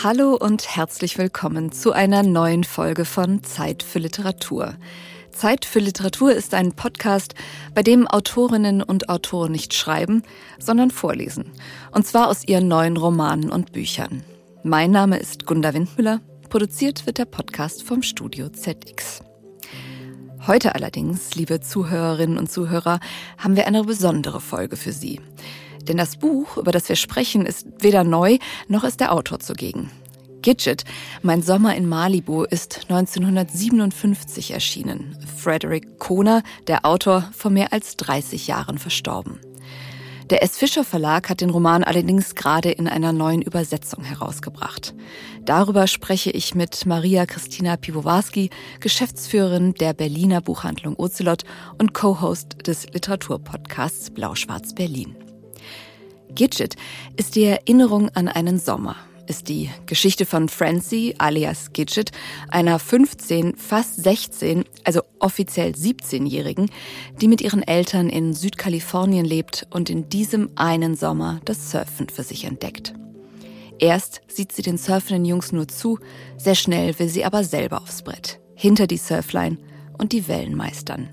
Hallo und herzlich willkommen zu einer neuen Folge von Zeit für Literatur. Zeit für Literatur ist ein Podcast, bei dem Autorinnen und Autoren nicht schreiben, sondern vorlesen. Und zwar aus ihren neuen Romanen und Büchern. Mein Name ist Gunda Windmüller. Produziert wird der Podcast vom Studio ZX. Heute allerdings, liebe Zuhörerinnen und Zuhörer, haben wir eine besondere Folge für Sie. Denn das Buch, über das wir sprechen, ist weder neu, noch ist der Autor zugegen. Gidget, Mein Sommer in Malibu, ist 1957 erschienen. Frederick Kohner, der Autor, vor mehr als 30 Jahren verstorben. Der S. Fischer Verlag hat den Roman allerdings gerade in einer neuen Übersetzung herausgebracht. Darüber spreche ich mit Maria Christina Piwowarski, Geschäftsführerin der Berliner Buchhandlung Ocelot und Co-Host des Literaturpodcasts Blau-Schwarz Berlin. Gidget ist die Erinnerung an einen Sommer, ist die Geschichte von Francie alias Gidget, einer 15, fast 16, also offiziell 17-Jährigen, die mit ihren Eltern in Südkalifornien lebt und in diesem einen Sommer das Surfen für sich entdeckt. Erst sieht sie den surfenden Jungs nur zu, sehr schnell will sie aber selber aufs Brett, hinter die Surfline und die Wellen meistern.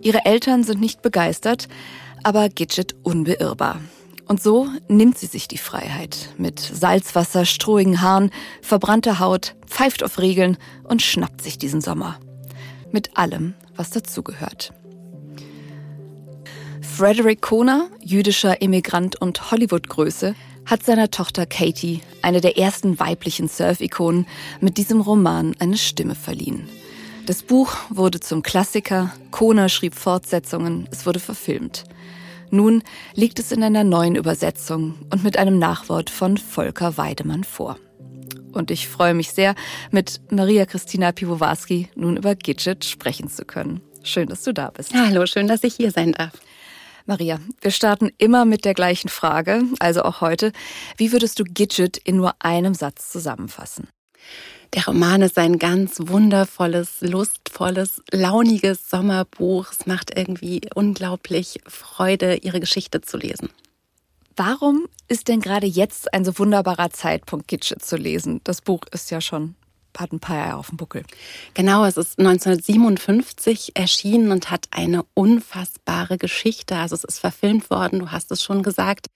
Ihre Eltern sind nicht begeistert, aber Gidget unbeirrbar. Und so nimmt sie sich die Freiheit. Mit Salzwasser, strohigen Haaren, verbrannter Haut, pfeift auf Regeln und schnappt sich diesen Sommer. Mit allem, was dazugehört. Frederick Kohner, jüdischer Immigrant und Hollywood-Größe, hat seiner Tochter Katie, eine der ersten weiblichen Surf-Ikonen, mit diesem Roman eine Stimme verliehen. Das Buch wurde zum Klassiker, Kohner schrieb Fortsetzungen, es wurde verfilmt. Nun liegt es in einer neuen Übersetzung und mit einem Nachwort von Volker Weidemann vor. Und ich freue mich sehr, mit Maria Christina Piwowarski nun über Gidget sprechen zu können. Schön, dass du da bist. Hallo, schön, dass ich hier sein darf. Maria, wir starten immer mit der gleichen Frage, also auch heute. Wie würdest du Gidget in nur einem Satz zusammenfassen? Der Roman ist ein ganz wundervolles, lustvolles, launiges Sommerbuch. Es macht irgendwie unglaublich Freude, ihre Geschichte zu lesen. Warum ist denn gerade jetzt ein so wunderbarer Zeitpunkt, Gitsche zu lesen? Das Buch ist ja schon hat ein paar Jahre auf dem Buckel. Genau, es ist 1957 erschienen und hat eine unfassbare Geschichte. Also es ist verfilmt worden, du hast es schon gesagt.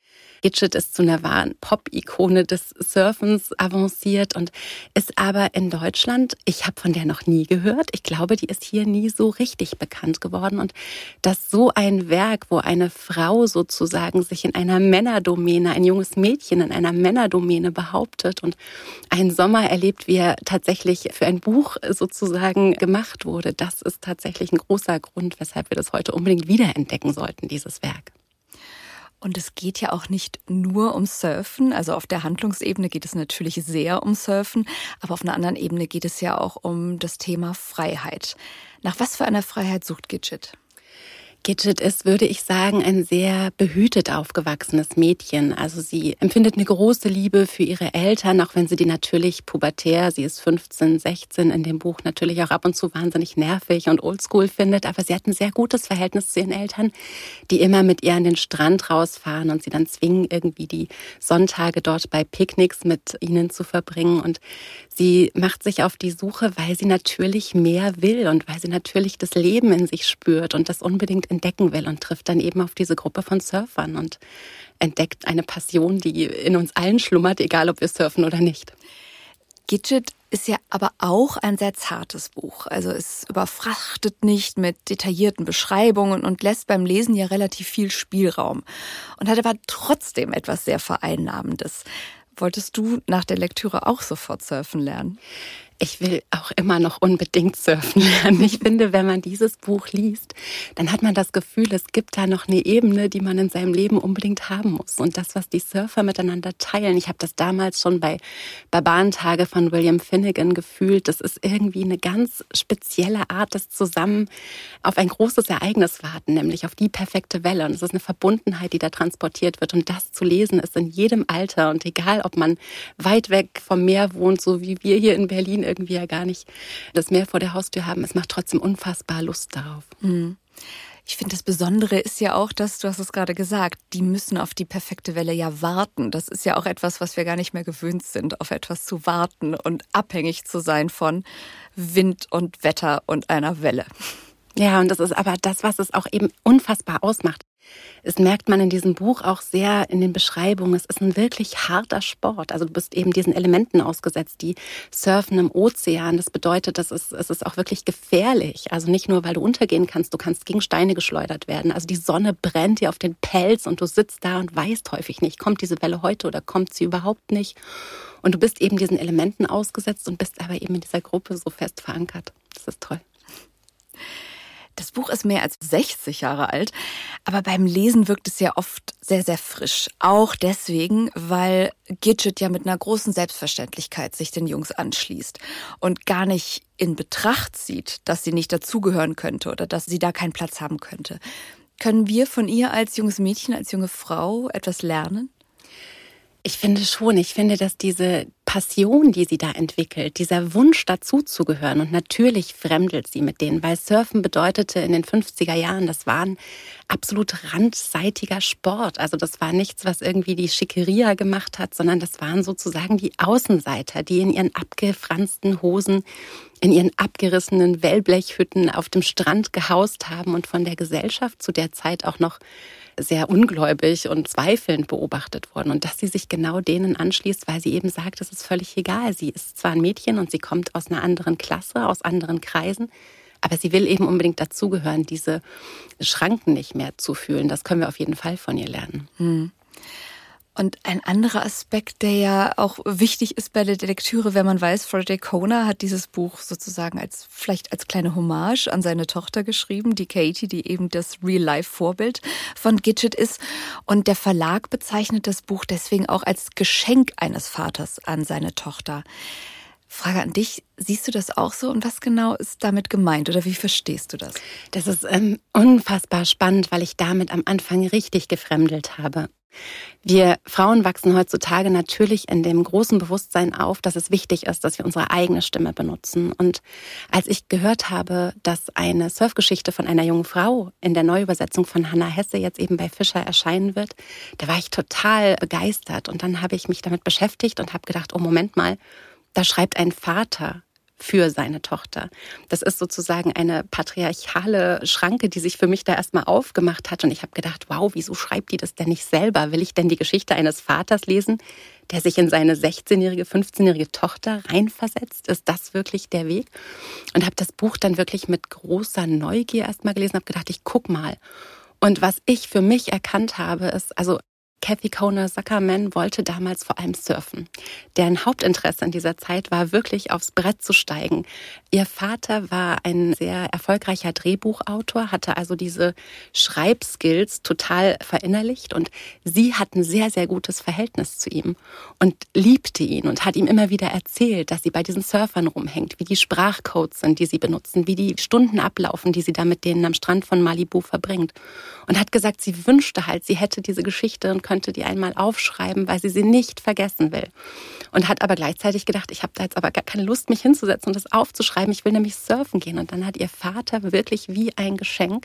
Gidget ist zu einer wahren Pop-Ikone des Surfens avanciert und ist aber in Deutschland, ich habe von der noch nie gehört. Ich glaube, die ist hier nie so richtig bekannt geworden. Und dass so ein Werk, wo eine Frau sozusagen sich in einer Männerdomäne, ein junges Mädchen in einer Männerdomäne behauptet und einen Sommer erlebt, wie er tatsächlich für ein Buch sozusagen gemacht wurde, das ist tatsächlich ein großer Grund, weshalb wir das heute unbedingt wiederentdecken sollten, dieses Werk. Und es geht ja auch nicht nur um Surfen. Also auf der Handlungsebene geht es natürlich sehr um Surfen, aber auf einer anderen Ebene geht es ja auch um das Thema Freiheit. Nach was für einer Freiheit sucht Gidget? Gidget ist, würde ich sagen, ein sehr behütet aufgewachsenes Mädchen. Also sie empfindet eine große Liebe für ihre Eltern, auch wenn sie die natürlich pubertär, sie ist 15, 16 in dem Buch natürlich auch ab und zu wahnsinnig nervig und oldschool findet. Aber sie hat ein sehr gutes Verhältnis zu ihren Eltern, die immer mit ihr an den Strand rausfahren und sie dann zwingen, irgendwie die Sonntage dort bei Picknicks mit ihnen zu verbringen. Und sie macht sich auf die Suche, weil sie natürlich mehr will und weil sie natürlich das Leben in sich spürt und das unbedingt entdecken will und trifft dann eben auf diese Gruppe von Surfern und entdeckt eine Passion, die in uns allen schlummert, egal ob wir surfen oder nicht. Gidget ist ja aber auch ein sehr zartes Buch. Also es überfrachtet nicht mit detaillierten Beschreibungen und lässt beim Lesen ja relativ viel Spielraum und hat aber trotzdem etwas sehr Vereinnahmendes. Wolltest du nach der Lektüre auch sofort surfen lernen? Ich will auch immer noch unbedingt surfen lernen. Ich finde, wenn man dieses Buch liest, dann hat man das Gefühl, es gibt da noch eine Ebene, die man in seinem Leben unbedingt haben muss. Und das, was die Surfer miteinander teilen, ich habe das damals schon bei Barbarentage von William Finnegan gefühlt, das ist irgendwie eine ganz spezielle Art des Zusammen auf ein großes Ereignis warten, nämlich auf die perfekte Welle. Und es ist eine Verbundenheit, die da transportiert wird. Und das zu lesen ist in jedem Alter und egal, ob man weit weg vom Meer wohnt, so wie wir hier in Berlin irgendwie ja gar nicht das Meer vor der Haustür haben. Es macht trotzdem unfassbar Lust darauf. Mhm. Ich finde, das Besondere ist ja auch, dass, du hast es gerade gesagt, die müssen auf die perfekte Welle ja warten. Das ist ja auch etwas, was wir gar nicht mehr gewöhnt sind, auf etwas zu warten und abhängig zu sein von Wind und Wetter und einer Welle. Ja, und das ist aber das, was es auch eben unfassbar ausmacht. Es merkt man in diesem Buch auch sehr in den Beschreibungen. Es ist ein wirklich harter Sport. Also du bist eben diesen Elementen ausgesetzt, die surfen im Ozean. Das bedeutet, das ist, es ist auch wirklich gefährlich. Also nicht nur, weil du untergehen kannst, du kannst gegen Steine geschleudert werden. Also die Sonne brennt dir auf den Pelz und du sitzt da und weißt häufig nicht, kommt diese Welle heute oder kommt sie überhaupt nicht. Und du bist eben diesen Elementen ausgesetzt und bist aber eben in dieser Gruppe so fest verankert. Das ist toll. Das Buch ist mehr als 60 Jahre alt, aber beim Lesen wirkt es ja oft sehr, sehr frisch. Auch deswegen, weil Gidget ja mit einer großen Selbstverständlichkeit sich den Jungs anschließt und gar nicht in Betracht zieht, dass sie nicht dazugehören könnte oder dass sie da keinen Platz haben könnte. Können wir von ihr als junges Mädchen, als junge Frau etwas lernen? Ich finde schon. Ich finde, dass diese Passion, die sie da entwickelt, dieser Wunsch dazuzugehören und natürlich fremdelt sie mit denen, weil Surfen bedeutete in den 50er Jahren, das war ein absolut randseitiger Sport. Also das war nichts, was irgendwie die Schickeria gemacht hat, sondern das waren sozusagen die Außenseiter, die in ihren abgefransten Hosen, in ihren abgerissenen Wellblechhütten auf dem Strand gehaust haben und von der Gesellschaft zu der Zeit auch noch sehr ungläubig und zweifelnd beobachtet worden. Und dass sie sich genau denen anschließt, weil sie eben sagt, es ist völlig egal. Sie ist zwar ein Mädchen und sie kommt aus einer anderen Klasse, aus anderen Kreisen, aber sie will eben unbedingt dazugehören, diese Schranken nicht mehr zu fühlen. Das können wir auf jeden Fall von ihr lernen. Hm. Und ein anderer Aspekt, der ja auch wichtig ist bei der Lektüre, wenn man weiß, Frederick Kona hat dieses Buch sozusagen als vielleicht als kleine Hommage an seine Tochter geschrieben, die Katie, die eben das Real-Life-Vorbild von Gidget ist. Und der Verlag bezeichnet das Buch deswegen auch als Geschenk eines Vaters an seine Tochter. Frage an dich, siehst du das auch so und was genau ist damit gemeint oder wie verstehst du das? Das ist ähm, unfassbar spannend, weil ich damit am Anfang richtig gefremdelt habe. Wir Frauen wachsen heutzutage natürlich in dem großen Bewusstsein auf, dass es wichtig ist, dass wir unsere eigene Stimme benutzen. Und als ich gehört habe, dass eine Surfgeschichte von einer jungen Frau in der Neuübersetzung von Hannah Hesse jetzt eben bei Fischer erscheinen wird, da war ich total begeistert. Und dann habe ich mich damit beschäftigt und habe gedacht, oh Moment mal, da schreibt ein Vater für seine Tochter. Das ist sozusagen eine patriarchale Schranke, die sich für mich da erstmal aufgemacht hat. Und ich habe gedacht, wow, wieso schreibt die das denn nicht selber? Will ich denn die Geschichte eines Vaters lesen, der sich in seine 16-jährige, 15-jährige Tochter reinversetzt? Ist das wirklich der Weg? Und habe das Buch dann wirklich mit großer Neugier erstmal gelesen, habe gedacht, ich guck mal. Und was ich für mich erkannt habe, ist, also Kathy Kona Zuckerman wollte damals vor allem surfen. Deren Hauptinteresse in dieser Zeit war wirklich aufs Brett zu steigen. Ihr Vater war ein sehr erfolgreicher Drehbuchautor, hatte also diese Schreibskills total verinnerlicht und sie hat ein sehr, sehr gutes Verhältnis zu ihm und liebte ihn und hat ihm immer wieder erzählt, dass sie bei diesen Surfern rumhängt, wie die Sprachcodes sind, die sie benutzen, wie die Stunden ablaufen, die sie da mit denen am Strand von Malibu verbringt. Und hat gesagt, sie wünschte halt, sie hätte diese Geschichte und könnte die einmal aufschreiben, weil sie sie nicht vergessen will. Und hat aber gleichzeitig gedacht, ich habe da jetzt aber gar keine Lust, mich hinzusetzen und das aufzuschreiben. Ich will nämlich surfen gehen. Und dann hat ihr Vater wirklich wie ein Geschenk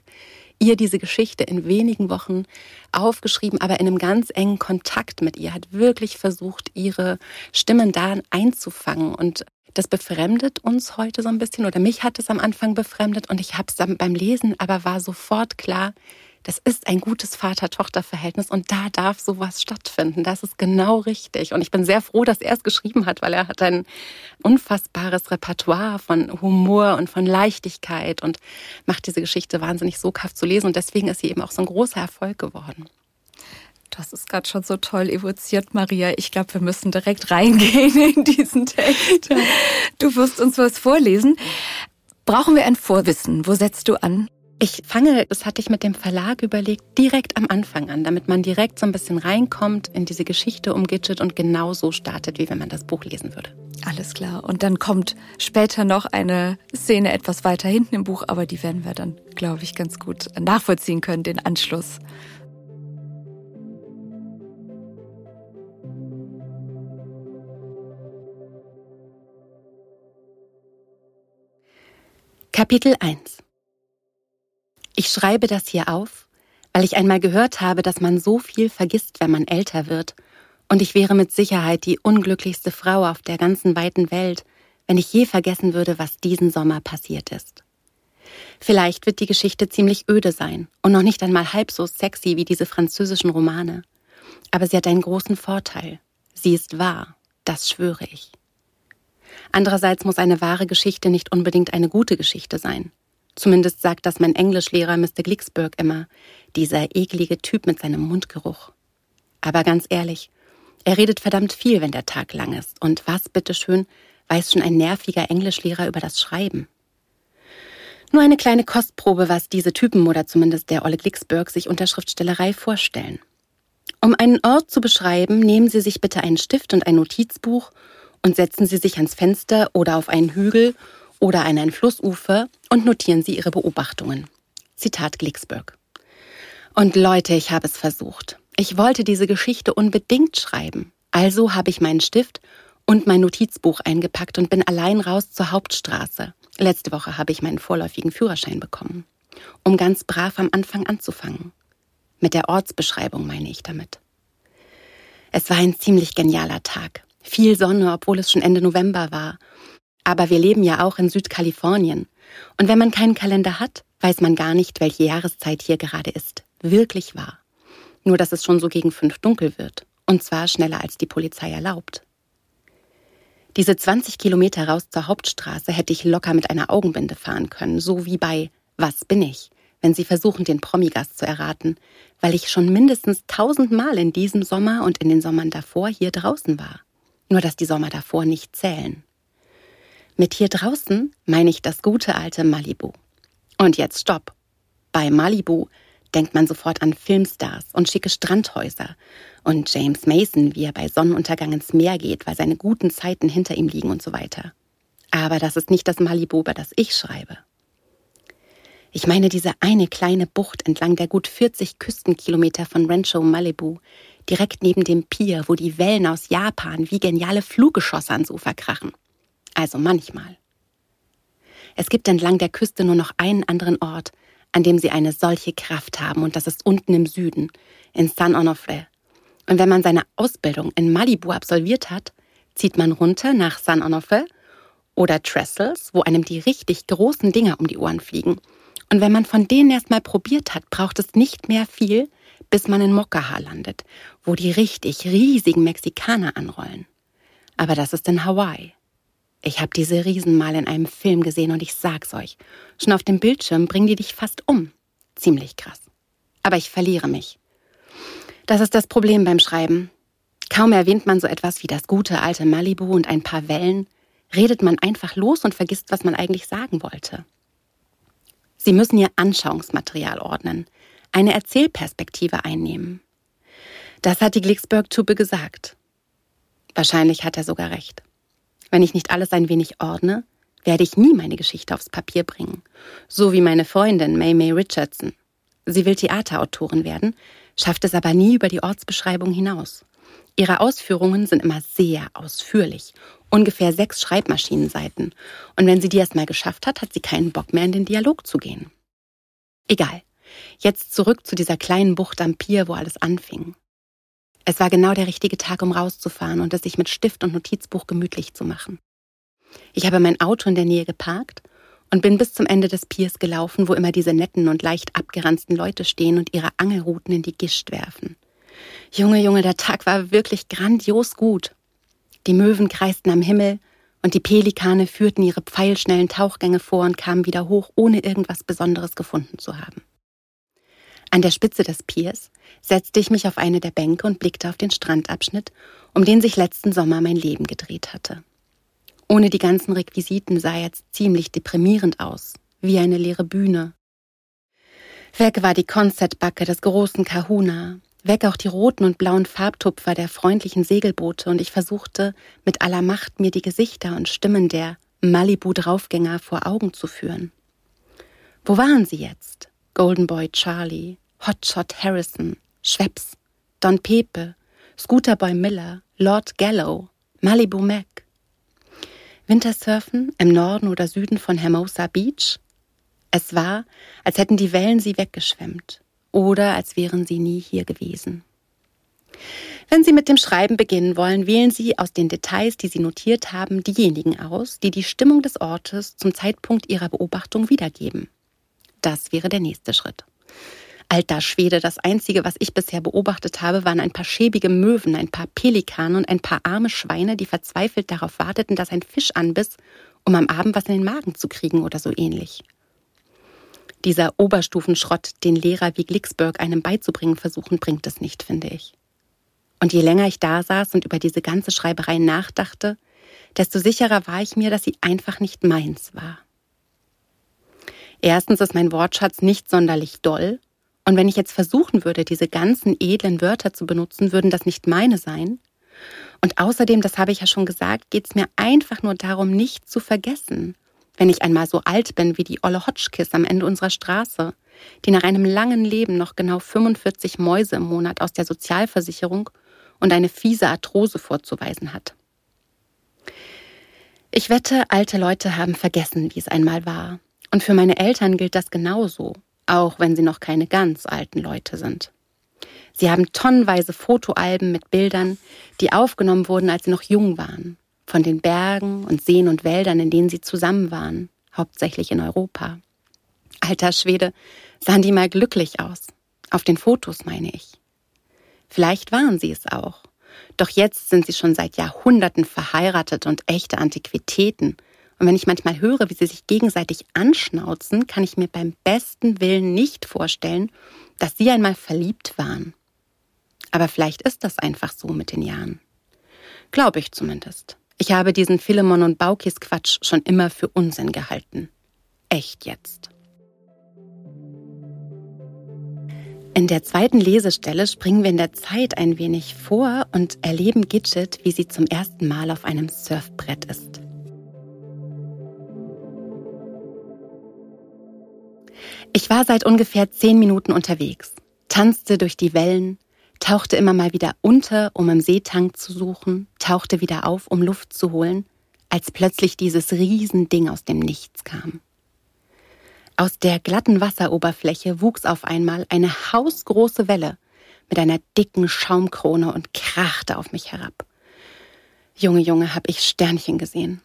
ihr diese Geschichte in wenigen Wochen aufgeschrieben, aber in einem ganz engen Kontakt mit ihr, hat wirklich versucht, ihre Stimmen da einzufangen. Und das befremdet uns heute so ein bisschen oder mich hat es am Anfang befremdet und ich habe es beim Lesen aber war sofort klar, das ist ein gutes Vater-Tochter-Verhältnis und da darf sowas stattfinden. Das ist genau richtig. Und ich bin sehr froh, dass er es geschrieben hat, weil er hat ein unfassbares Repertoire von Humor und von Leichtigkeit und macht diese Geschichte wahnsinnig soghaft zu lesen. Und deswegen ist sie eben auch so ein großer Erfolg geworden. Das ist gerade schon so toll evoziert, Maria. Ich glaube, wir müssen direkt reingehen in diesen Text. Du wirst uns was vorlesen. Brauchen wir ein Vorwissen? Wo setzt du an? Ich fange, das hatte ich mit dem Verlag überlegt, direkt am Anfang an, damit man direkt so ein bisschen reinkommt in diese Geschichte um Gidget und genau so startet, wie wenn man das Buch lesen würde. Alles klar. Und dann kommt später noch eine Szene etwas weiter hinten im Buch, aber die werden wir dann, glaube ich, ganz gut nachvollziehen können, den Anschluss. Kapitel 1 Ich schreibe das hier auf, weil ich einmal gehört habe, dass man so viel vergisst, wenn man älter wird, und ich wäre mit Sicherheit die unglücklichste Frau auf der ganzen weiten Welt, wenn ich je vergessen würde, was diesen Sommer passiert ist. Vielleicht wird die Geschichte ziemlich öde sein und noch nicht einmal halb so sexy wie diese französischen Romane. Aber sie hat einen großen Vorteil. Sie ist wahr, das schwöre ich. Andererseits muss eine wahre Geschichte nicht unbedingt eine gute Geschichte sein. Zumindest sagt das mein Englischlehrer Mr. Glicksburg immer, dieser eklige Typ mit seinem Mundgeruch. Aber ganz ehrlich, er redet verdammt viel, wenn der Tag lang ist. Und was, bitteschön, weiß schon ein nerviger Englischlehrer über das Schreiben? Nur eine kleine Kostprobe, was diese Typen oder zumindest der Olle Glicksburg sich unter Schriftstellerei vorstellen. Um einen Ort zu beschreiben, nehmen Sie sich bitte einen Stift und ein Notizbuch und setzen Sie sich ans Fenster oder auf einen Hügel oder an ein Flussufer und notieren Sie Ihre Beobachtungen. Zitat Glicksburg. Und Leute, ich habe es versucht. Ich wollte diese Geschichte unbedingt schreiben. Also habe ich meinen Stift und mein Notizbuch eingepackt und bin allein raus zur Hauptstraße. Letzte Woche habe ich meinen vorläufigen Führerschein bekommen, um ganz brav am Anfang anzufangen. Mit der Ortsbeschreibung meine ich damit. Es war ein ziemlich genialer Tag. Viel Sonne, obwohl es schon Ende November war. Aber wir leben ja auch in Südkalifornien. Und wenn man keinen Kalender hat, weiß man gar nicht, welche Jahreszeit hier gerade ist. Wirklich wahr. Nur, dass es schon so gegen fünf dunkel wird. Und zwar schneller als die Polizei erlaubt. Diese 20 Kilometer raus zur Hauptstraße hätte ich locker mit einer Augenbinde fahren können, so wie bei Was bin ich? wenn Sie versuchen, den Promigast zu erraten, weil ich schon mindestens tausendmal in diesem Sommer und in den Sommern davor hier draußen war. Nur dass die Sommer davor nicht zählen. Mit hier draußen meine ich das gute alte Malibu. Und jetzt stopp. Bei Malibu denkt man sofort an Filmstars und schicke Strandhäuser und James Mason, wie er bei Sonnenuntergang ins Meer geht, weil seine guten Zeiten hinter ihm liegen und so weiter. Aber das ist nicht das Malibu, über das ich schreibe. Ich meine diese eine kleine Bucht entlang der gut 40 Küstenkilometer von Rancho Malibu, direkt neben dem Pier, wo die Wellen aus Japan wie geniale Fluggeschosse ans Ufer krachen. Also manchmal. Es gibt entlang der Küste nur noch einen anderen Ort, an dem sie eine solche Kraft haben, und das ist unten im Süden, in San Onofre. Und wenn man seine Ausbildung in Malibu absolviert hat, zieht man runter nach San Onofre oder Trestles, wo einem die richtig großen Dinger um die Ohren fliegen. Und wenn man von denen erstmal probiert hat, braucht es nicht mehr viel, bis man in Mokkaha landet, wo die richtig riesigen Mexikaner anrollen. Aber das ist in Hawaii. Ich habe diese Riesen mal in einem Film gesehen und ich sag's euch, schon auf dem Bildschirm bringen die dich fast um. Ziemlich krass. Aber ich verliere mich. Das ist das Problem beim Schreiben. Kaum erwähnt man so etwas wie das gute alte Malibu und ein paar Wellen, redet man einfach los und vergisst, was man eigentlich sagen wollte. Sie müssen Ihr Anschauungsmaterial ordnen, eine Erzählperspektive einnehmen. Das hat die Glicksburg-Tube gesagt. Wahrscheinlich hat er sogar recht. Wenn ich nicht alles ein wenig ordne, werde ich nie meine Geschichte aufs Papier bringen. So wie meine Freundin May May Richardson. Sie will Theaterautorin werden, schafft es aber nie über die Ortsbeschreibung hinaus. Ihre Ausführungen sind immer sehr ausführlich, ungefähr sechs Schreibmaschinenseiten. Und wenn sie die erstmal geschafft hat, hat sie keinen Bock mehr in den Dialog zu gehen. Egal. Jetzt zurück zu dieser kleinen Bucht am Pier, wo alles anfing. Es war genau der richtige Tag, um rauszufahren und es sich mit Stift und Notizbuch gemütlich zu machen. Ich habe mein Auto in der Nähe geparkt und bin bis zum Ende des Piers gelaufen, wo immer diese netten und leicht abgeranzten Leute stehen und ihre Angelruten in die Gischt werfen. Junge, Junge, der Tag war wirklich grandios gut. Die Möwen kreisten am Himmel und die Pelikane führten ihre pfeilschnellen Tauchgänge vor und kamen wieder hoch, ohne irgendwas Besonderes gefunden zu haben. An der Spitze des Piers setzte ich mich auf eine der Bänke und blickte auf den Strandabschnitt, um den sich letzten Sommer mein Leben gedreht hatte. Ohne die ganzen Requisiten sah er jetzt ziemlich deprimierend aus, wie eine leere Bühne. Weg war die Konzertbacke des großen Kahuna, weg auch die roten und blauen Farbtupfer der freundlichen Segelboote, und ich versuchte mit aller Macht mir die Gesichter und Stimmen der Malibu-Draufgänger vor Augen zu führen. Wo waren sie jetzt? Golden Boy Charlie, Hotshot Harrison, Schweppes, Don Pepe, Scooterboy Miller, Lord Gallow, Malibu Mac. Wintersurfen im Norden oder Süden von Hermosa Beach? Es war, als hätten die Wellen sie weggeschwemmt oder als wären sie nie hier gewesen. Wenn Sie mit dem Schreiben beginnen wollen, wählen Sie aus den Details, die Sie notiert haben, diejenigen aus, die die Stimmung des Ortes zum Zeitpunkt Ihrer Beobachtung wiedergeben. Das wäre der nächste Schritt. Alter Schwede, das Einzige, was ich bisher beobachtet habe, waren ein paar schäbige Möwen, ein paar Pelikane und ein paar arme Schweine, die verzweifelt darauf warteten, dass ein Fisch anbiss, um am Abend was in den Magen zu kriegen oder so ähnlich. Dieser Oberstufenschrott, den Lehrer wie Glicksberg einem beizubringen versuchen, bringt es nicht, finde ich. Und je länger ich da saß und über diese ganze Schreiberei nachdachte, desto sicherer war ich mir, dass sie einfach nicht meins war. Erstens ist mein Wortschatz nicht sonderlich doll, und wenn ich jetzt versuchen würde, diese ganzen edlen Wörter zu benutzen, würden das nicht meine sein. Und außerdem, das habe ich ja schon gesagt, geht es mir einfach nur darum, nicht zu vergessen, wenn ich einmal so alt bin wie die Olle Hotchkiss am Ende unserer Straße, die nach einem langen Leben noch genau 45 Mäuse im Monat aus der Sozialversicherung und eine fiese Arthrose vorzuweisen hat. Ich wette, alte Leute haben vergessen, wie es einmal war. Und für meine Eltern gilt das genauso, auch wenn sie noch keine ganz alten Leute sind. Sie haben tonnenweise Fotoalben mit Bildern, die aufgenommen wurden, als sie noch jung waren, von den Bergen und Seen und Wäldern, in denen sie zusammen waren, hauptsächlich in Europa. Alter Schwede, sahen die mal glücklich aus. Auf den Fotos meine ich. Vielleicht waren sie es auch. Doch jetzt sind sie schon seit Jahrhunderten verheiratet und echte Antiquitäten. Und wenn ich manchmal höre, wie sie sich gegenseitig anschnauzen, kann ich mir beim besten Willen nicht vorstellen, dass sie einmal verliebt waren. Aber vielleicht ist das einfach so mit den Jahren. Glaube ich zumindest. Ich habe diesen Philemon und Baukis Quatsch schon immer für Unsinn gehalten. Echt jetzt. In der zweiten Lesestelle springen wir in der Zeit ein wenig vor und erleben Gidget, wie sie zum ersten Mal auf einem Surfbrett ist. Ich war seit ungefähr zehn Minuten unterwegs, tanzte durch die Wellen, tauchte immer mal wieder unter, um im Seetank zu suchen, tauchte wieder auf, um Luft zu holen, als plötzlich dieses Riesending aus dem Nichts kam. Aus der glatten Wasseroberfläche wuchs auf einmal eine hausgroße Welle mit einer dicken Schaumkrone und krachte auf mich herab. Junge, Junge, hab ich Sternchen gesehen.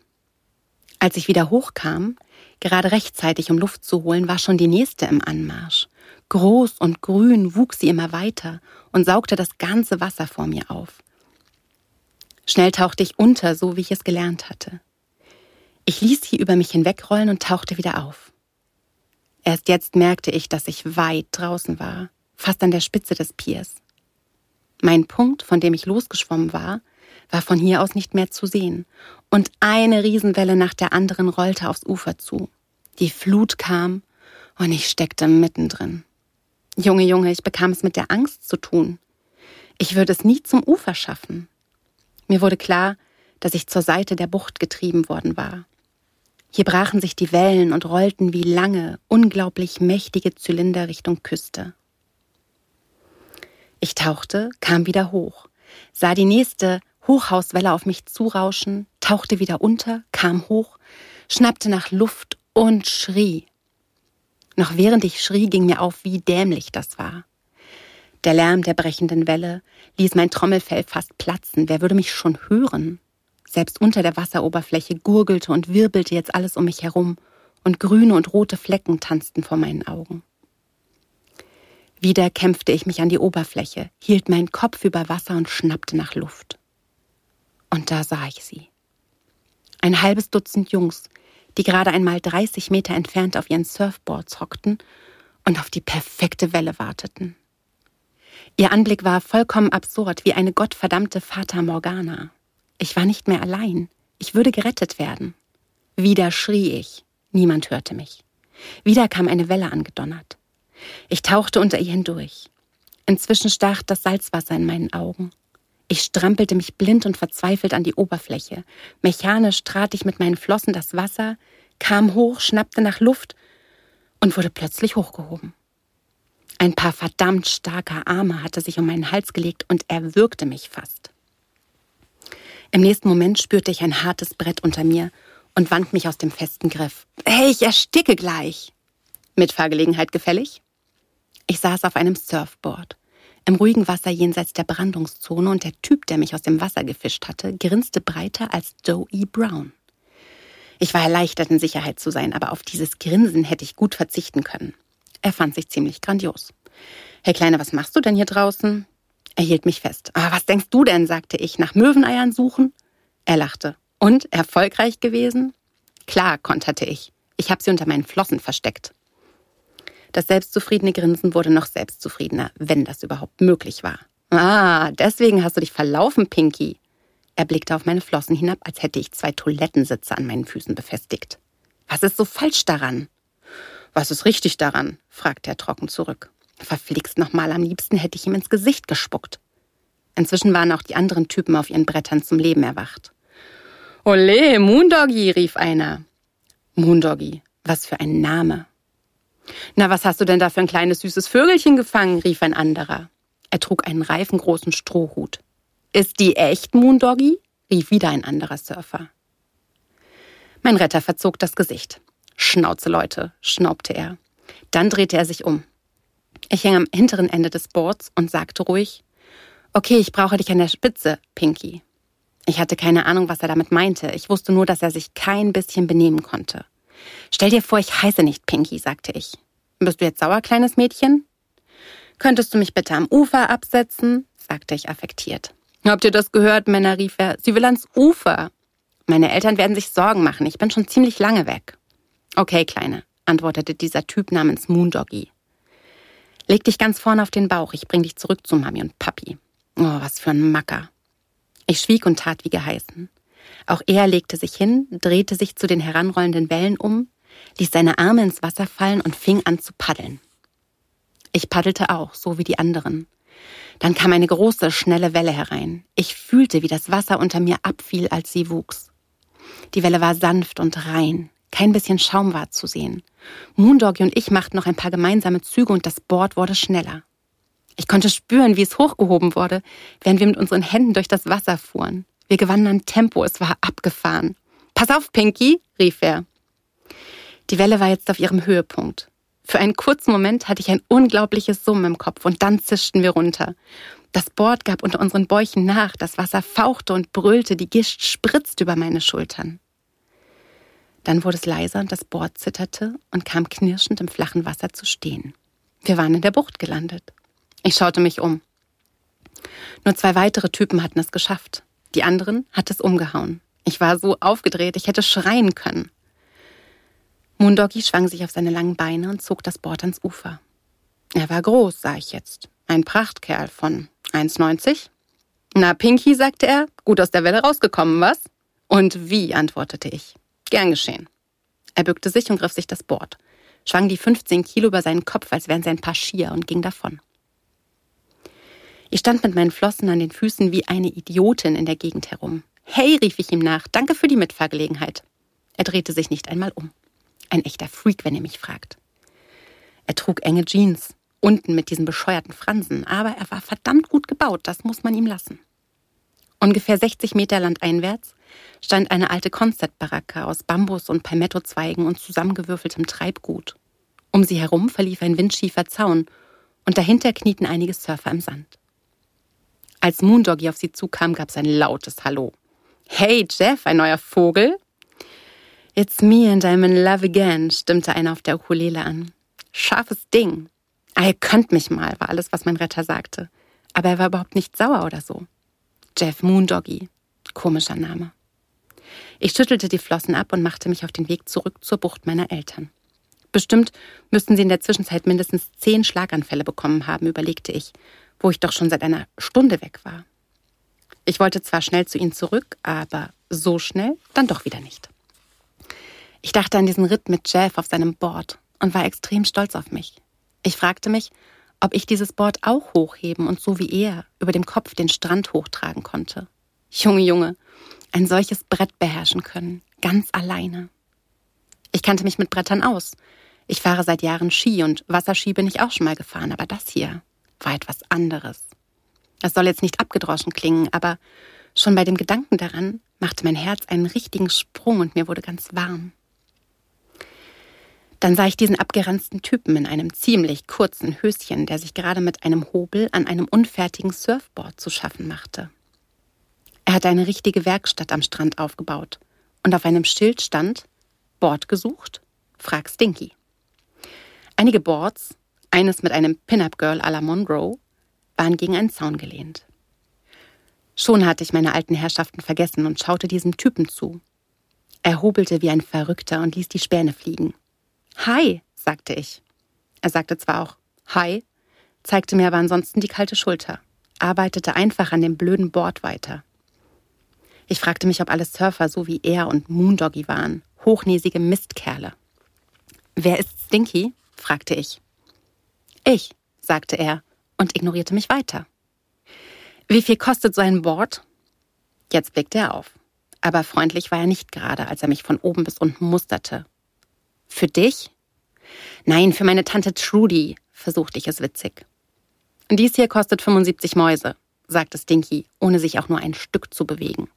Als ich wieder hochkam, gerade rechtzeitig, um Luft zu holen, war schon die nächste im Anmarsch. Groß und grün wuchs sie immer weiter und saugte das ganze Wasser vor mir auf. Schnell tauchte ich unter, so wie ich es gelernt hatte. Ich ließ sie über mich hinwegrollen und tauchte wieder auf. Erst jetzt merkte ich, dass ich weit draußen war, fast an der Spitze des Piers. Mein Punkt, von dem ich losgeschwommen war, war von hier aus nicht mehr zu sehen, und eine Riesenwelle nach der anderen rollte aufs Ufer zu. Die Flut kam, und ich steckte mittendrin. Junge, Junge, ich bekam es mit der Angst zu tun. Ich würde es nie zum Ufer schaffen. Mir wurde klar, dass ich zur Seite der Bucht getrieben worden war. Hier brachen sich die Wellen und rollten wie lange, unglaublich mächtige Zylinder Richtung Küste. Ich tauchte, kam wieder hoch, sah die nächste Hochhauswelle auf mich zurauschen, tauchte wieder unter, kam hoch, schnappte nach Luft und schrie. Noch während ich schrie, ging mir auf, wie dämlich das war. Der Lärm der brechenden Welle ließ mein Trommelfell fast platzen. Wer würde mich schon hören? Selbst unter der Wasseroberfläche gurgelte und wirbelte jetzt alles um mich herum, und grüne und rote Flecken tanzten vor meinen Augen. Wieder kämpfte ich mich an die Oberfläche, hielt meinen Kopf über Wasser und schnappte nach Luft. Und da sah ich sie. Ein halbes Dutzend Jungs, die gerade einmal 30 Meter entfernt auf ihren Surfboards hockten und auf die perfekte Welle warteten. Ihr Anblick war vollkommen absurd, wie eine gottverdammte Fata Morgana. Ich war nicht mehr allein. Ich würde gerettet werden. Wieder schrie ich. Niemand hörte mich. Wieder kam eine Welle angedonnert. Ich tauchte unter ihr hindurch. Inzwischen stach das Salzwasser in meinen Augen. Ich strampelte mich blind und verzweifelt an die Oberfläche. Mechanisch trat ich mit meinen Flossen das Wasser, kam hoch, schnappte nach Luft und wurde plötzlich hochgehoben. Ein paar verdammt starke Arme hatte sich um meinen Hals gelegt und er würgte mich fast. Im nächsten Moment spürte ich ein hartes Brett unter mir und wand mich aus dem festen Griff. Hey, ich ersticke gleich! Mitfahrgelegenheit gefällig? Ich saß auf einem Surfboard. Im ruhigen Wasser jenseits der Brandungszone und der Typ, der mich aus dem Wasser gefischt hatte, grinste breiter als Joe E. Brown. Ich war erleichtert, in Sicherheit zu sein, aber auf dieses Grinsen hätte ich gut verzichten können. Er fand sich ziemlich grandios. Hey Kleine, was machst du denn hier draußen? Er hielt mich fest. Ah, was denkst du denn? sagte ich. Nach Möweneiern suchen? Er lachte. Und erfolgreich gewesen? Klar, konterte ich. Ich habe sie unter meinen Flossen versteckt. Das selbstzufriedene Grinsen wurde noch selbstzufriedener, wenn das überhaupt möglich war. Ah, deswegen hast du dich verlaufen, Pinky. Er blickte auf meine Flossen hinab, als hätte ich zwei Toilettensitze an meinen Füßen befestigt. Was ist so falsch daran? Was ist richtig daran? fragte er trocken zurück. Verflixt nochmal, am liebsten hätte ich ihm ins Gesicht gespuckt. Inzwischen waren auch die anderen Typen auf ihren Brettern zum Leben erwacht. Ole, Moondoggy, rief einer. Moondoggy, was für ein Name. Na, was hast du denn da für ein kleines süßes Vögelchen gefangen? rief ein anderer. Er trug einen reifengroßen Strohhut. Ist die echt, Moondoggy? rief wieder ein anderer Surfer. Mein Retter verzog das Gesicht. Schnauze, Leute, schnaubte er. Dann drehte er sich um. Ich hing am hinteren Ende des Boards und sagte ruhig, okay, ich brauche dich an der Spitze, Pinky. Ich hatte keine Ahnung, was er damit meinte. Ich wusste nur, dass er sich kein bisschen benehmen konnte. Stell dir vor, ich heiße nicht Pinky, sagte ich. Bist du jetzt sauer, kleines Mädchen? Könntest du mich bitte am Ufer absetzen? sagte ich affektiert. Habt ihr das gehört, Männer, rief er. Sie will ans Ufer. Meine Eltern werden sich Sorgen machen. Ich bin schon ziemlich lange weg. Okay, Kleine, antwortete dieser Typ namens Moondoggy. Leg dich ganz vorne auf den Bauch. Ich bring dich zurück zu Mami und Papi. Oh, was für ein Macker. Ich schwieg und tat wie geheißen. Auch er legte sich hin, drehte sich zu den heranrollenden Wellen um, ließ seine Arme ins Wasser fallen und fing an zu paddeln. Ich paddelte auch, so wie die anderen. Dann kam eine große, schnelle Welle herein. Ich fühlte, wie das Wasser unter mir abfiel, als sie wuchs. Die Welle war sanft und rein, kein bisschen Schaum war zu sehen. Moondoggy und ich machten noch ein paar gemeinsame Züge und das Board wurde schneller. Ich konnte spüren, wie es hochgehoben wurde, während wir mit unseren Händen durch das Wasser fuhren. Wir gewannen an Tempo, es war abgefahren. Pass auf, Pinky, rief er. Die Welle war jetzt auf ihrem Höhepunkt. Für einen kurzen Moment hatte ich ein unglaubliches Summen im Kopf und dann zischten wir runter. Das Board gab unter unseren Bäuchen nach, das Wasser fauchte und brüllte, die Gischt spritzte über meine Schultern. Dann wurde es leiser und das Board zitterte und kam knirschend im flachen Wasser zu stehen. Wir waren in der Bucht gelandet. Ich schaute mich um. Nur zwei weitere Typen hatten es geschafft. Die anderen hatte es umgehauen. Ich war so aufgedreht, ich hätte schreien können. Moondoggy schwang sich auf seine langen Beine und zog das Board ans Ufer. Er war groß, sah ich jetzt. Ein Prachtkerl von 1,90. Na, Pinky, sagte er, gut aus der Welle rausgekommen, was? Und wie, antwortete ich. Gern geschehen. Er bückte sich und griff sich das Board, schwang die 15 Kilo über seinen Kopf, als wären sie ein paar Skier und ging davon. Ich stand mit meinen Flossen an den Füßen wie eine Idiotin in der Gegend herum. Hey, rief ich ihm nach, danke für die Mitfahrgelegenheit. Er drehte sich nicht einmal um. Ein echter Freak, wenn ihr mich fragt. Er trug enge Jeans, unten mit diesen bescheuerten Fransen, aber er war verdammt gut gebaut, das muss man ihm lassen. Ungefähr 60 Meter landeinwärts stand eine alte Konzertbaracke aus Bambus und Palmettozweigen und zusammengewürfeltem Treibgut. Um sie herum verlief ein windschiefer Zaun und dahinter knieten einige Surfer im Sand. Als Moondoggy auf sie zukam, gab es ein lautes Hallo. Hey Jeff, ein neuer Vogel? It's me and I'm in love again, stimmte einer auf der Ukulele an. Scharfes Ding. Ah, ihr könnt mich mal, war alles, was mein Retter sagte. Aber er war überhaupt nicht sauer oder so. Jeff Moondoggy. Komischer Name. Ich schüttelte die Flossen ab und machte mich auf den Weg zurück zur Bucht meiner Eltern. Bestimmt müssten sie in der Zwischenzeit mindestens zehn Schlaganfälle bekommen haben, überlegte ich, wo ich doch schon seit einer Stunde weg war. Ich wollte zwar schnell zu ihnen zurück, aber so schnell dann doch wieder nicht. Ich dachte an diesen Ritt mit Jeff auf seinem Board und war extrem stolz auf mich. Ich fragte mich, ob ich dieses Board auch hochheben und so wie er über dem Kopf den Strand hochtragen konnte. Junge, Junge, ein solches Brett beherrschen können, ganz alleine. Ich kannte mich mit Brettern aus. Ich fahre seit Jahren Ski und Wasserski bin ich auch schon mal gefahren, aber das hier war etwas anderes. Das soll jetzt nicht abgedroschen klingen, aber schon bei dem Gedanken daran machte mein Herz einen richtigen Sprung und mir wurde ganz warm. Dann sah ich diesen abgeranzten Typen in einem ziemlich kurzen Höschen, der sich gerade mit einem Hobel an einem unfertigen Surfboard zu schaffen machte. Er hatte eine richtige Werkstatt am Strand aufgebaut und auf einem Schild stand Board gesucht? Frag Stinky. Einige Boards, eines mit einem Pin-Up-Girl à la Monroe, waren gegen einen Zaun gelehnt. Schon hatte ich meine alten Herrschaften vergessen und schaute diesem Typen zu. Er hobelte wie ein Verrückter und ließ die Späne fliegen. Hi, sagte ich. Er sagte zwar auch Hi, zeigte mir aber ansonsten die kalte Schulter, arbeitete einfach an dem blöden Board weiter. Ich fragte mich, ob alle Surfer so wie er und Moondoggy waren, hochnäsige Mistkerle. Wer ist Stinky? fragte ich. Ich, sagte er und ignorierte mich weiter. Wie viel kostet so ein Board? Jetzt blickte er auf. Aber freundlich war er nicht gerade, als er mich von oben bis unten musterte für dich? Nein, für meine Tante Trudy, versuchte ich es witzig. Dies hier kostet 75 Mäuse, sagte Stinky, ohne sich auch nur ein Stück zu bewegen.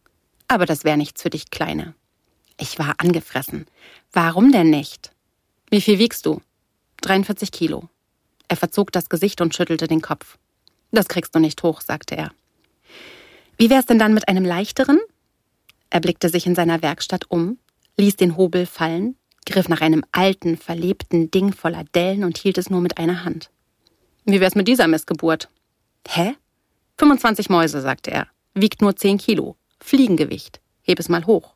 Aber das wäre nichts für dich, Kleine. Ich war angefressen. Warum denn nicht? Wie viel wiegst du? 43 Kilo. Er verzog das Gesicht und schüttelte den Kopf. Das kriegst du nicht hoch, sagte er. Wie wär's denn dann mit einem leichteren? Er blickte sich in seiner Werkstatt um, ließ den Hobel fallen, griff nach einem alten, verlebten Ding voller Dellen und hielt es nur mit einer Hand. Wie wär's mit dieser Missgeburt? Hä? 25 Mäuse, sagte er. Wiegt nur 10 Kilo. Fliegengewicht. Heb es mal hoch.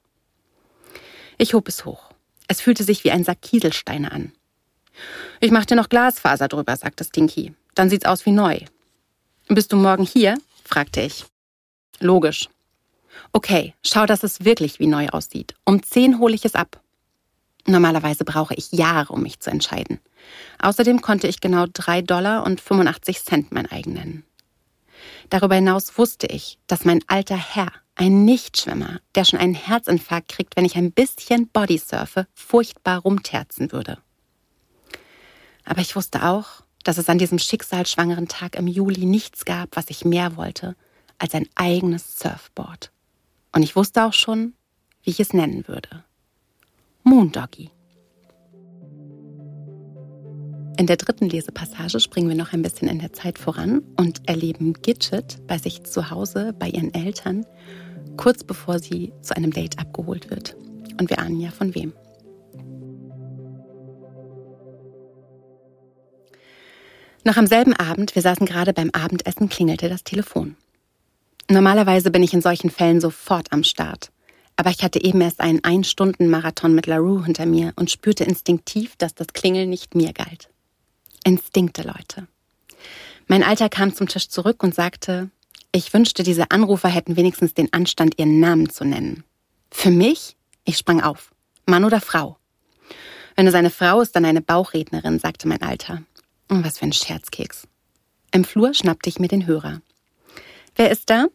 Ich hob es hoch. Es fühlte sich wie ein Sack Kieselsteine an. Ich mach dir noch Glasfaser drüber, sagte Stinky. Dann sieht's aus wie neu. Bist du morgen hier? fragte ich. Logisch. Okay, schau, dass es wirklich wie neu aussieht. Um 10 hole ich es ab. Normalerweise brauche ich Jahre, um mich zu entscheiden. Außerdem konnte ich genau 3 Dollar und 85 Cent mein eigen nennen. Darüber hinaus wusste ich, dass mein alter Herr, ein Nichtschwimmer, der schon einen Herzinfarkt kriegt, wenn ich ein bisschen Bodysurfe, furchtbar rumterzen würde. Aber ich wusste auch, dass es an diesem schicksalsschwangeren Tag im Juli nichts gab, was ich mehr wollte als ein eigenes Surfboard. Und ich wusste auch schon, wie ich es nennen würde. Moondoggy. In der dritten Lesepassage springen wir noch ein bisschen in der Zeit voran und erleben Gidget bei sich zu Hause bei ihren Eltern, kurz bevor sie zu einem Date abgeholt wird. Und wir ahnen ja von wem. Noch am selben Abend, wir saßen gerade beim Abendessen, klingelte das Telefon. Normalerweise bin ich in solchen Fällen sofort am Start. Aber ich hatte eben erst einen Ein-Stunden-Marathon mit LaRue hinter mir und spürte instinktiv, dass das Klingeln nicht mir galt. Instinkte, Leute. Mein Alter kam zum Tisch zurück und sagte, ich wünschte, diese Anrufer hätten wenigstens den Anstand, ihren Namen zu nennen. Für mich? Ich sprang auf. Mann oder Frau? Wenn es eine Frau ist, dann eine Bauchrednerin, sagte mein Alter. Oh, was für ein Scherzkeks. Im Flur schnappte ich mir den Hörer. Wer ist da?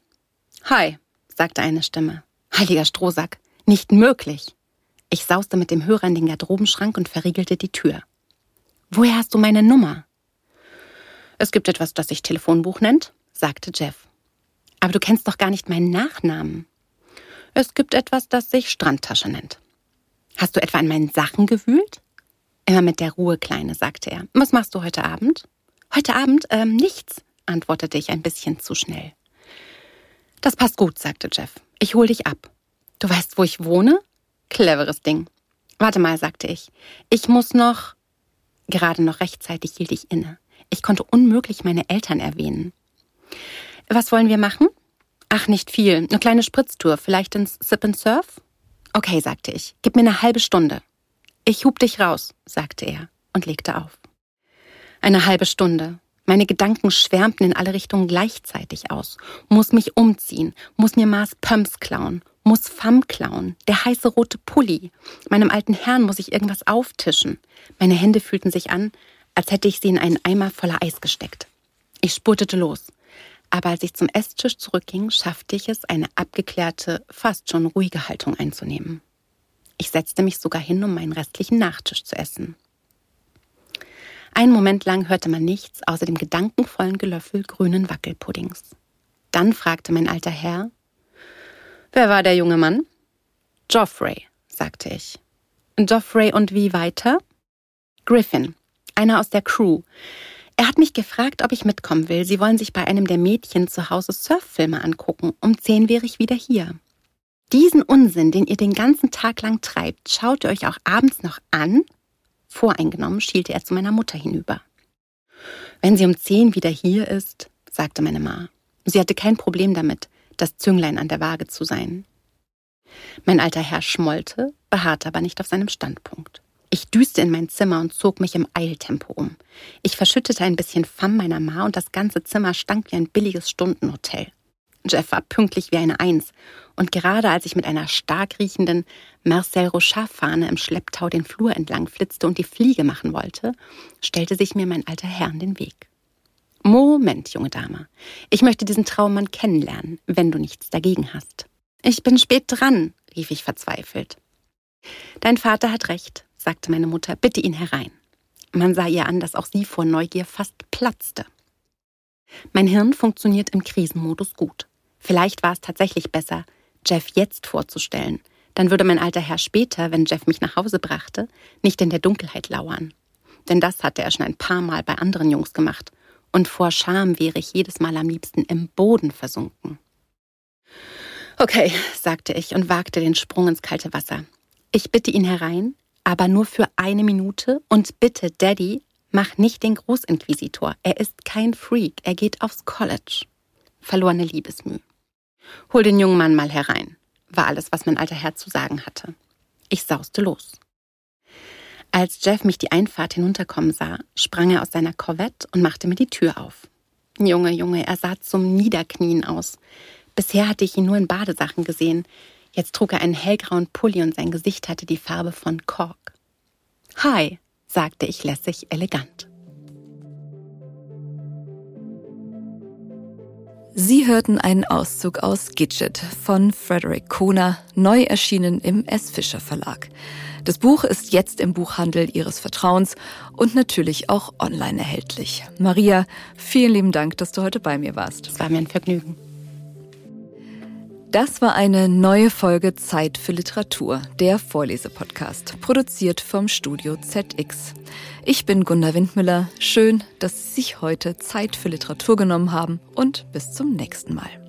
Hi, sagte eine Stimme. Heiliger Strohsack, nicht möglich. Ich sauste mit dem Hörer in den Garderobenschrank und verriegelte die Tür. Woher hast du meine Nummer? Es gibt etwas, das sich Telefonbuch nennt, sagte Jeff. Aber du kennst doch gar nicht meinen Nachnamen. Es gibt etwas, das sich Strandtasche nennt. Hast du etwa in meinen Sachen gewühlt? Immer mit der Ruhe, Kleine, sagte er. Was machst du heute Abend? Heute Abend? Ähm, nichts, antwortete ich ein bisschen zu schnell. Das passt gut, sagte Jeff. Ich hol dich ab. Du weißt, wo ich wohne? Cleveres Ding. Warte mal, sagte ich. Ich muss noch. Gerade noch rechtzeitig hielt ich inne. Ich konnte unmöglich meine Eltern erwähnen. Was wollen wir machen? Ach, nicht viel. Eine kleine Spritztour. Vielleicht ins Sip and Surf? Okay, sagte ich. Gib mir eine halbe Stunde. Ich hub dich raus, sagte er und legte auf. Eine halbe Stunde. Meine Gedanken schwärmten in alle Richtungen gleichzeitig aus. Muss mich umziehen, muss mir Maß Pumps klauen, muss Fam klauen, der heiße rote Pulli. Meinem alten Herrn muss ich irgendwas auftischen. Meine Hände fühlten sich an, als hätte ich sie in einen Eimer voller Eis gesteckt. Ich spurtete los. Aber als ich zum Esstisch zurückging, schaffte ich es, eine abgeklärte, fast schon ruhige Haltung einzunehmen. Ich setzte mich sogar hin, um meinen restlichen Nachtisch zu essen. Einen Moment lang hörte man nichts außer dem gedankenvollen Gelöffel grünen Wackelpuddings. Dann fragte mein alter Herr, Wer war der junge Mann? Geoffrey, sagte ich. Geoffrey und wie weiter? Griffin, einer aus der Crew. Er hat mich gefragt, ob ich mitkommen will. Sie wollen sich bei einem der Mädchen zu Hause Surffilme angucken. Um zehn wäre ich wieder hier. Diesen Unsinn, den ihr den ganzen Tag lang treibt, schaut ihr euch auch abends noch an? Voreingenommen schielte er zu meiner Mutter hinüber. Wenn sie um zehn wieder hier ist, sagte meine Ma. Sie hatte kein Problem damit, das Zünglein an der Waage zu sein. Mein alter Herr schmollte, beharrte aber nicht auf seinem Standpunkt. Ich düste in mein Zimmer und zog mich im Eiltempo um. Ich verschüttete ein bisschen Famm meiner Ma und das ganze Zimmer stank wie ein billiges Stundenhotel. Jeff war pünktlich wie eine Eins und gerade als ich mit einer stark riechenden Marcel Rochard-Fahne im Schlepptau den Flur entlang flitzte und die Fliege machen wollte, stellte sich mir mein alter Herr in den Weg. Moment, junge Dame. Ich möchte diesen Traummann kennenlernen, wenn du nichts dagegen hast. Ich bin spät dran, rief ich verzweifelt. Dein Vater hat recht, sagte meine Mutter, bitte ihn herein. Man sah ihr an, dass auch sie vor Neugier fast platzte. Mein Hirn funktioniert im Krisenmodus gut. Vielleicht war es tatsächlich besser, Jeff jetzt vorzustellen. Dann würde mein alter Herr später, wenn Jeff mich nach Hause brachte, nicht in der Dunkelheit lauern. Denn das hatte er schon ein paar Mal bei anderen Jungs gemacht. Und vor Scham wäre ich jedes Mal am liebsten im Boden versunken. Okay, sagte ich und wagte den Sprung ins kalte Wasser. Ich bitte ihn herein, aber nur für eine Minute und bitte, Daddy, mach nicht den Großinquisitor. Er ist kein Freak, er geht aufs College. Verlorene Liebesmüh. Hol den jungen Mann mal herein, war alles, was mein alter Herr zu sagen hatte. Ich sauste los. Als Jeff mich die Einfahrt hinunterkommen sah, sprang er aus seiner Corvette und machte mir die Tür auf. Junge, Junge, er sah zum Niederknien aus. Bisher hatte ich ihn nur in Badesachen gesehen. Jetzt trug er einen hellgrauen Pulli und sein Gesicht hatte die Farbe von Kork. Hi, sagte ich lässig elegant. Sie hörten einen Auszug aus Gidget von Frederick Kohner, neu erschienen im S. Fischer Verlag. Das Buch ist jetzt im Buchhandel Ihres Vertrauens und natürlich auch online erhältlich. Maria, vielen lieben Dank, dass du heute bei mir warst. Es war mir ein Vergnügen. Das war eine neue Folge Zeit für Literatur, der Vorlesepodcast, produziert vom Studio ZX. Ich bin Gunda Windmüller. Schön, dass Sie sich heute Zeit für Literatur genommen haben und bis zum nächsten Mal.